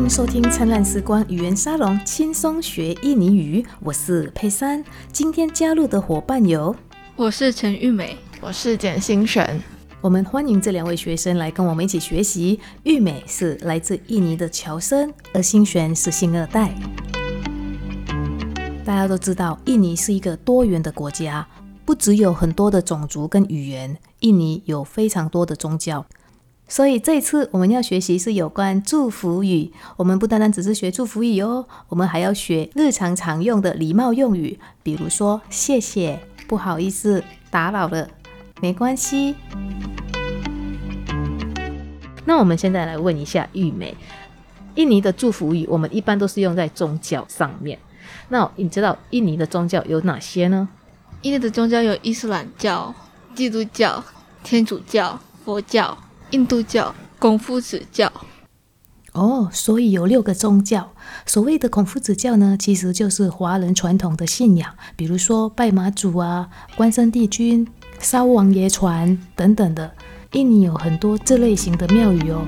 迎收听灿烂时光语言沙龙，轻松学印尼语。我是佩珊，今天加入的伙伴有，我是陈玉美，我是简心璇。我们欢迎这两位学生来跟我们一起学习。玉美是来自印尼的侨生，而心璇是新二代。大家都知道，印尼是一个多元的国家，不只有很多的种族跟语言，印尼有非常多的宗教。所以这一次我们要学习是有关祝福语。我们不单单只是学祝福语哦，我们还要学日常常用的礼貌用语，比如说谢谢、不好意思、打扰了、没关系。那我们现在来问一下玉美，印尼的祝福语我们一般都是用在宗教上面。那你知道印尼的宗教有哪些呢？印尼的宗教有伊斯兰教、基督教、天主教、佛教。印度教、孔夫子教，哦，所以有六个宗教。所谓的孔夫子教呢，其实就是华人传统的信仰，比如说拜马祖啊、关圣帝君、烧王爷船等等的。印尼有很多这类型的庙宇哦。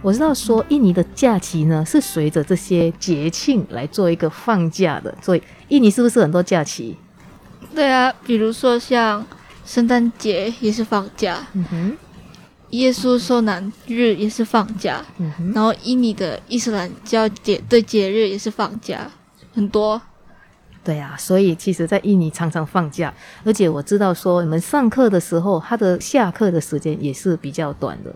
我知道说印尼的假期呢是随着这些节庆来做一个放假的，所以印尼是不是很多假期？对啊，比如说像圣诞节也是放假。嗯哼。耶稣受难日也是放假，然后印尼的伊斯兰教节的节日也是放假，很多。对啊，所以其实，在印尼常常放假，而且我知道说，你们上课的时候，他的下课的时间也是比较短的，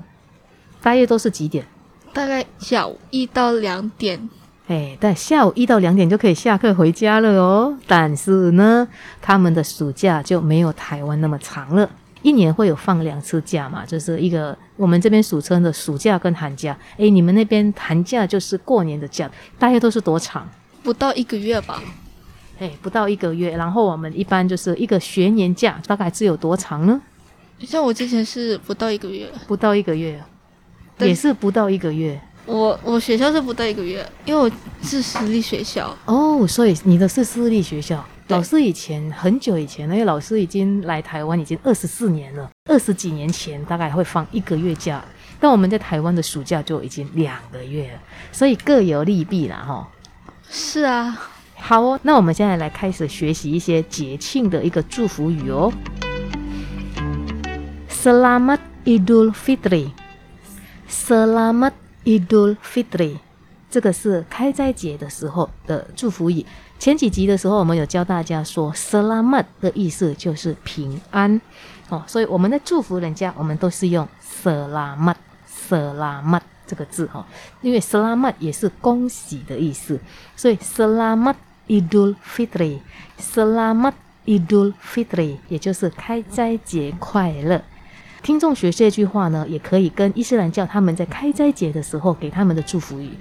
大约都是几点？大概下午一到两点。哎，但下午一到两点就可以下课回家了哦。但是呢，他们的暑假就没有台湾那么长了。一年会有放两次假嘛，就是一个我们这边俗称的暑假跟寒假。诶，你们那边寒假就是过年的假，大约都是多长？不到一个月吧。诶，不到一个月。然后我们一般就是一个学年假，大概是有多长呢？像我之前是不到一个月。不到一个月，也是不到一个月。我我学校是不到一个月，因为我是私立学校。哦，所以你的是私立学校。老师以前很久以前，那些老师已经来台湾已经二十四年了，二十几年前大概会放一个月假，但我们在台湾的暑假就已经两个月了，所以各有利弊啦，哈。是啊，好哦，那我们现在来开始学习一些节庆的一个祝福语哦。Selamat Idul Fitri，Selamat Idul Fitri，这个是开斋节的时候的祝福语。前几集的时候，我们有教大家说 “selamat” 的意思就是平安哦，所以我们在祝福人家，我们都是用 “selamat”“selamat” 这个字哈，因为 “selamat” 也是恭喜的意思，所以 “selamat Idul Fitri”“selamat Idul Fitri” 也就是开斋节快乐。听众学这句话呢，也可以跟伊斯兰教他们在开斋节的时候给他们的祝福语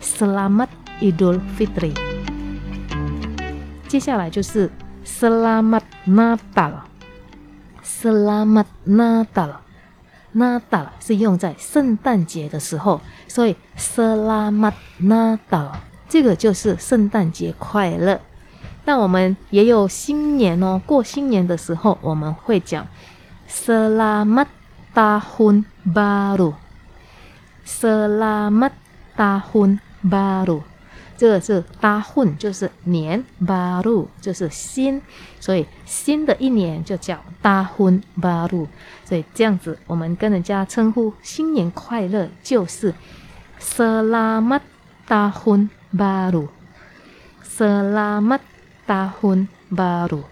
：“selamat Idul Fitri”。接下来就是 Selamat Natal，Selamat Natal，Natal 是用在圣诞节的时候，所以 Selamat Natal 这个就是圣诞节快乐。那我们也有新年哦，过新年的时候我们会讲 Selamat Tahun Baru，Selamat Tahun Baru。这个是大混，就是年，baru，就是新，所以新的一年就叫大混巴路。所以这样子，我们跟人家称呼新年快乐，就是 Selamat Tahun Baru，Selamat Tahun Baru。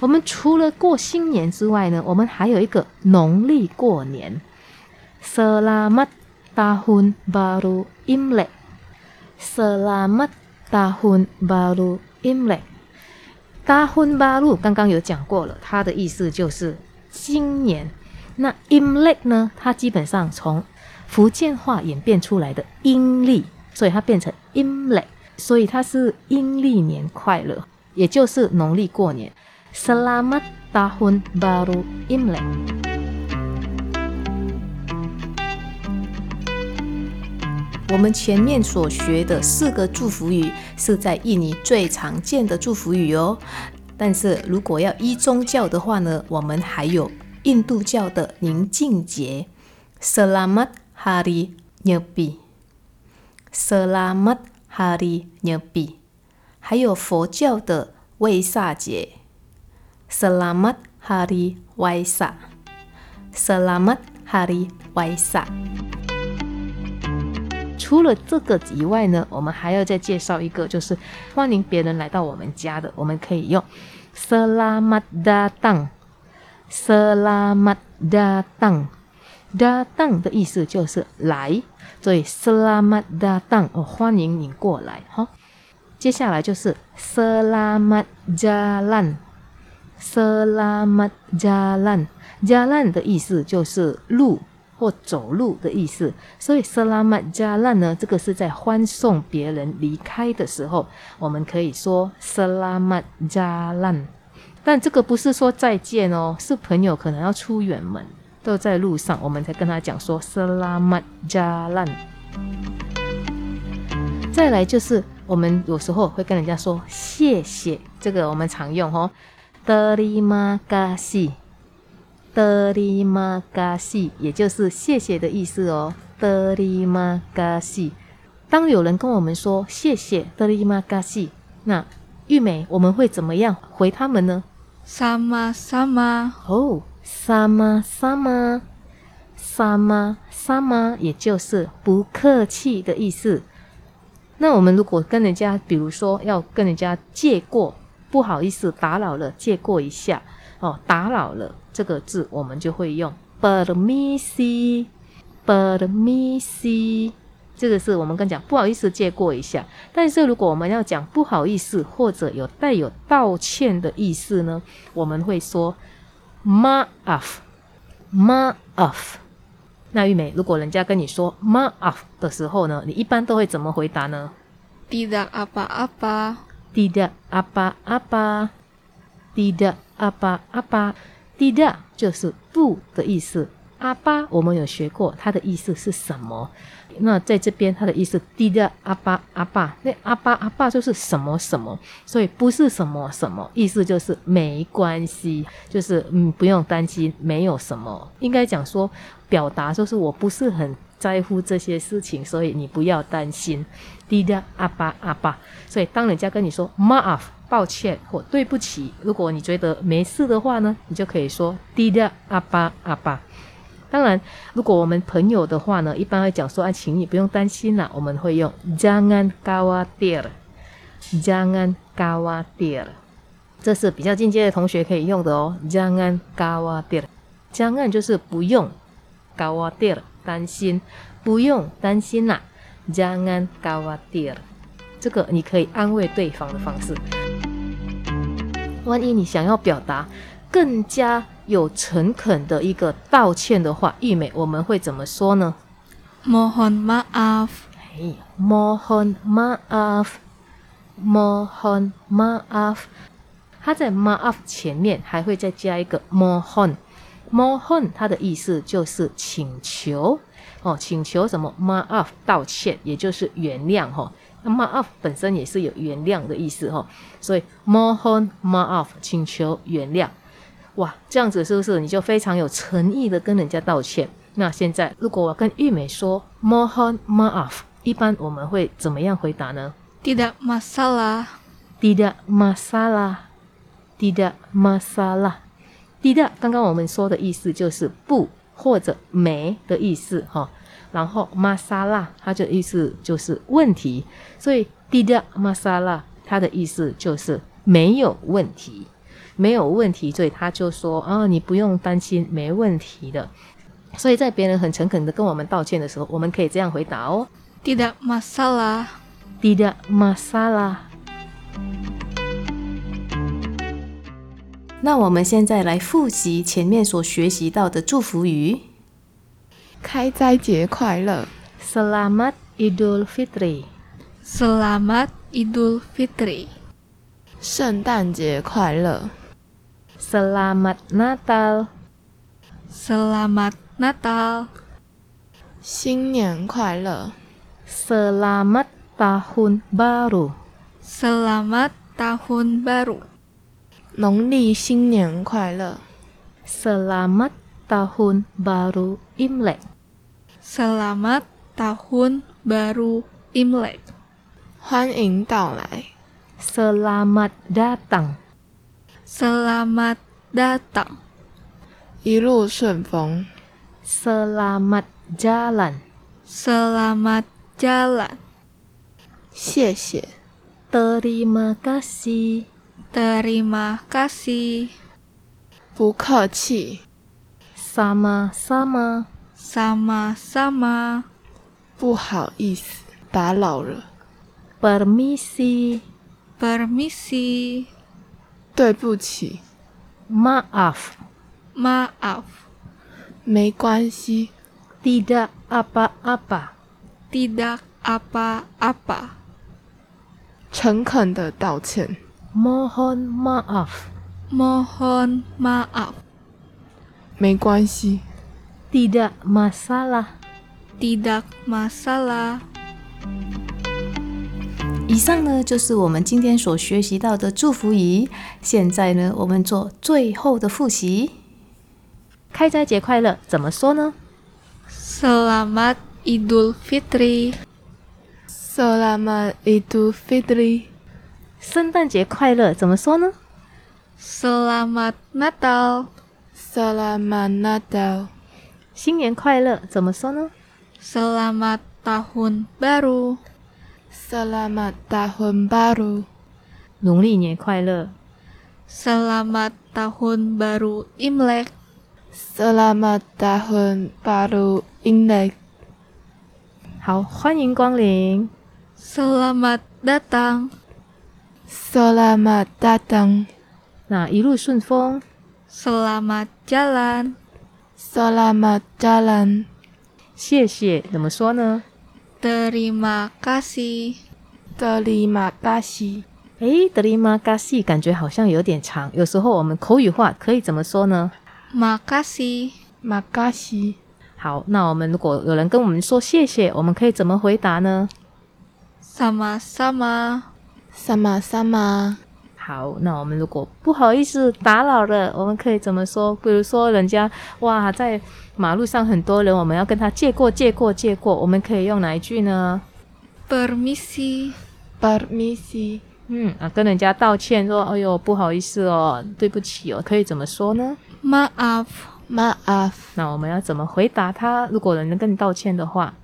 我们除了过新年之外呢，我们还有一个农历过年，Selamat Tahun Baru Imlek。Selamat tahun baru Imlek。tahun baru 刚刚有讲过了，它的意思就是新年。那 Imlek 呢？它基本上从福建话演变出来的阴历，所以它变成 Imlek，所以它是阴历年快乐，也就是农历过年。Selamat tahun baru Imlek。我们前面所学的四个祝福语是在印尼最常见的祝福语哦。但是如果要依宗教的话呢，我们还有印度教的宁静节，Selamat Hari Nyepi。Selamat Hari Nyepi，还有佛教的卫萨节，Selamat Hari Waisak，Selamat Hari Waisak。除了这个以外呢，我们还要再介绍一个，就是欢迎别人来到我们家的，我们可以用 Selamat Datang，Selamat Datang。Datang 的意思就是来，所以 Selamat Datang 哦，欢迎你过来哈。接下来就是 Selamat Jalan，Selamat Jalan，Jalan 的意思就是路或走路的意思，所以 Selamat Jalan 呢，这个是在欢送别人离开的时候，我们可以说 Selamat Jalan，但这个不是说再见哦，是朋友可能要出远门。都在路上，我们才跟他讲说 “selamat jalan”。再来就是我们有时候会跟人家说谢谢，这个我们常用哦 “terima kasih”，“terima kasih” 也就是谢谢的意思哦。“terima kasih”。当有人跟我们说谢谢 “terima kasih”，那玉美我们会怎么样回他们呢？“sama-sama” 哦。萨玛萨玛萨玛萨玛，也就是不客气的意思。那我们如果跟人家，比如说要跟人家借过，不好意思打扰了，借过一下哦，打扰了这个字，我们就会用 permisi，permisi。这个是我们刚讲不好意思借过一下。但是如果我们要讲不好意思或者有带有道歉的意思呢，我们会说。Maaf，Maaf。那玉梅，如果人家跟你说 Maaf 的时候呢，你一般都会怎么回答呢？Tidak apa-apa，Tidak apa-apa，Tidak 滴答就是不的意思。阿巴，我们有学过，它的意思是什么？那在这边，它的意思，滴答阿巴阿爸，那阿巴阿爸就是什么什么，所以不是什么什么，意思就是没关系，就是嗯不用担心，没有什么，应该讲说表达就是我不是很在乎这些事情，所以你不要担心，滴答阿巴阿爸。所以当人家跟你说 maaf 抱歉或对不起，如果你觉得没事的话呢，你就可以说滴的阿巴阿巴。当然，如果我们朋友的话呢，一般会讲说：“啊，请你不用担心啦。”我们会用 “jangan khawatir”，“jangan khawatir”，这是比较进阶的同学可以用的哦。“jangan khawatir”，“jangan” 就是不用，“khawatir” 担心，不用担心啦。“jangan khawatir”，这个你可以安慰对方的方式。万一你想要表达更加。有诚恳的一个道歉的话，玉美我们会怎么说呢？Mohon maaf，哎，Mohon maaf，Mohon maaf，它在 maaf 前面还会再加一个 Mohon，Mohon 它的意思就是请求哦，请求什么？maaf 道歉，也就是原谅哈。那 maaf 本身也是有原谅的意思哈，所以 Mohon maaf 请求原谅。哇，这样子是不是你就非常有诚意的跟人家道歉？那现在如果我跟玉美说 “mohon maaf”，一般我们会怎么样回答呢？Tidak masalah，Tidak masalah，Tidak masalah，Tidak。刚刚我们说的意思就是不或者没的意思哈，然后 masalah 它的意思就是问题，所以 Tidak masalah 它的意思就是没有问题。没有问题，所以他就说啊，你不用担心，没问题的。所以在别人很诚恳的跟我们道歉的时候，我们可以这样回答哦：Tidak masalah，Tidak masalah。那我们现在来复习前面所学习到的祝福语：开斋节快乐，Selamat Idul Fitri，Selamat Idul Fitri，圣诞节快乐。Selamat Natal. Selamat Natal. 新年快乐。Selamat Tahun Baru. Selamat Tahun Baru. 农历新年快乐。Selamat Tahun Baru Imlek. Selamat Tahun Baru Imlek，欢迎到来。Selamat datang。Selamat datang。一路顺风。Selamat jalan。Selamat jalan。谢谢。Terima kasih。Terima kasih。不客气。Sama-sama。 Sama-sama。不好意思，打扰了。Permisi。Permisi。对不起。Maaf。Maaf。没关系。Tidak apa-apa。Tidak apa-apa。诚恳的道歉。Mohon maaf。Mohon maaf。没关系。Tidak masalah。Tidak masalah。以上呢就是我们今天所学习到的祝福语。现在呢，我们做最后的复习。开斋节快乐，怎么说呢？Selamat Idul Fitri。Selamat Idul Fitri。圣诞节快乐，怎么说呢？Selamat Natal。Selamat Natal。新年快乐，怎么说呢？Selamat Tahun Baru。Selamat Tahun Baru。农历年快乐。Selamat Tahun Baru Imlek. Selamat Tahun Baru Imlek. 好，欢迎光临。Selamat datang. Selamat datang. 那一路顺风。Selamat jalan. Selamat jalan. 谢谢，怎么说呢？Terima kasih. Terima kasih. 哎，Terima kasih 感觉好像有点长。有时候我们口语化可以怎么说呢 Makasih. Makasih. 好，那我们如果有人跟我们说谢谢，我们可以怎么回答呢 Sama-sama. 好，那我们如果不好意思打扰了，我们可以怎么说？比如说人家哇，在马路上很多人，我们要跟他借过、借过、借过，我们可以用哪一句呢？Permisi. Permisi. 嗯啊，跟人家道歉说，哎呦，不好意思哦，对不起哦，可以怎么说呢？Maaf. Maaf. 那我们要怎么回答他？如果人能跟你道歉的话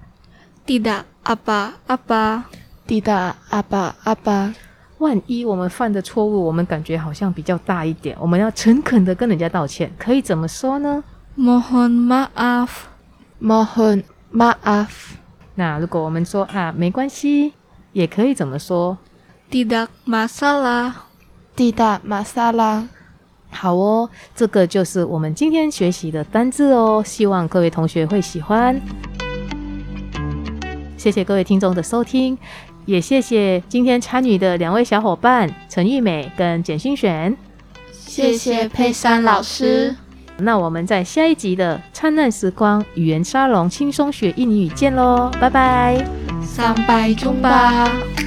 ，Tidak apa-apa. Tidak apa-apa. 万一我们犯的错误，我们感觉好像比较大一点，我们要诚恳的跟人家道歉，可以怎么说呢？Mohon maaf. Mohon maaf. 那如果我们说啊，没关系，也可以怎么说？Tidak masalah. Tidak masalah. 好哦，这个就是我们今天学习的单字哦，希望各位同学会喜欢。谢谢各位听众的收听，也谢谢今天参与的两位小伙伴陈玉美跟简心璇。谢谢佩珊老师。那我们在下一集的灿烂时光语言沙龙轻松学印尼语见喽，拜拜。Sampai jumpa.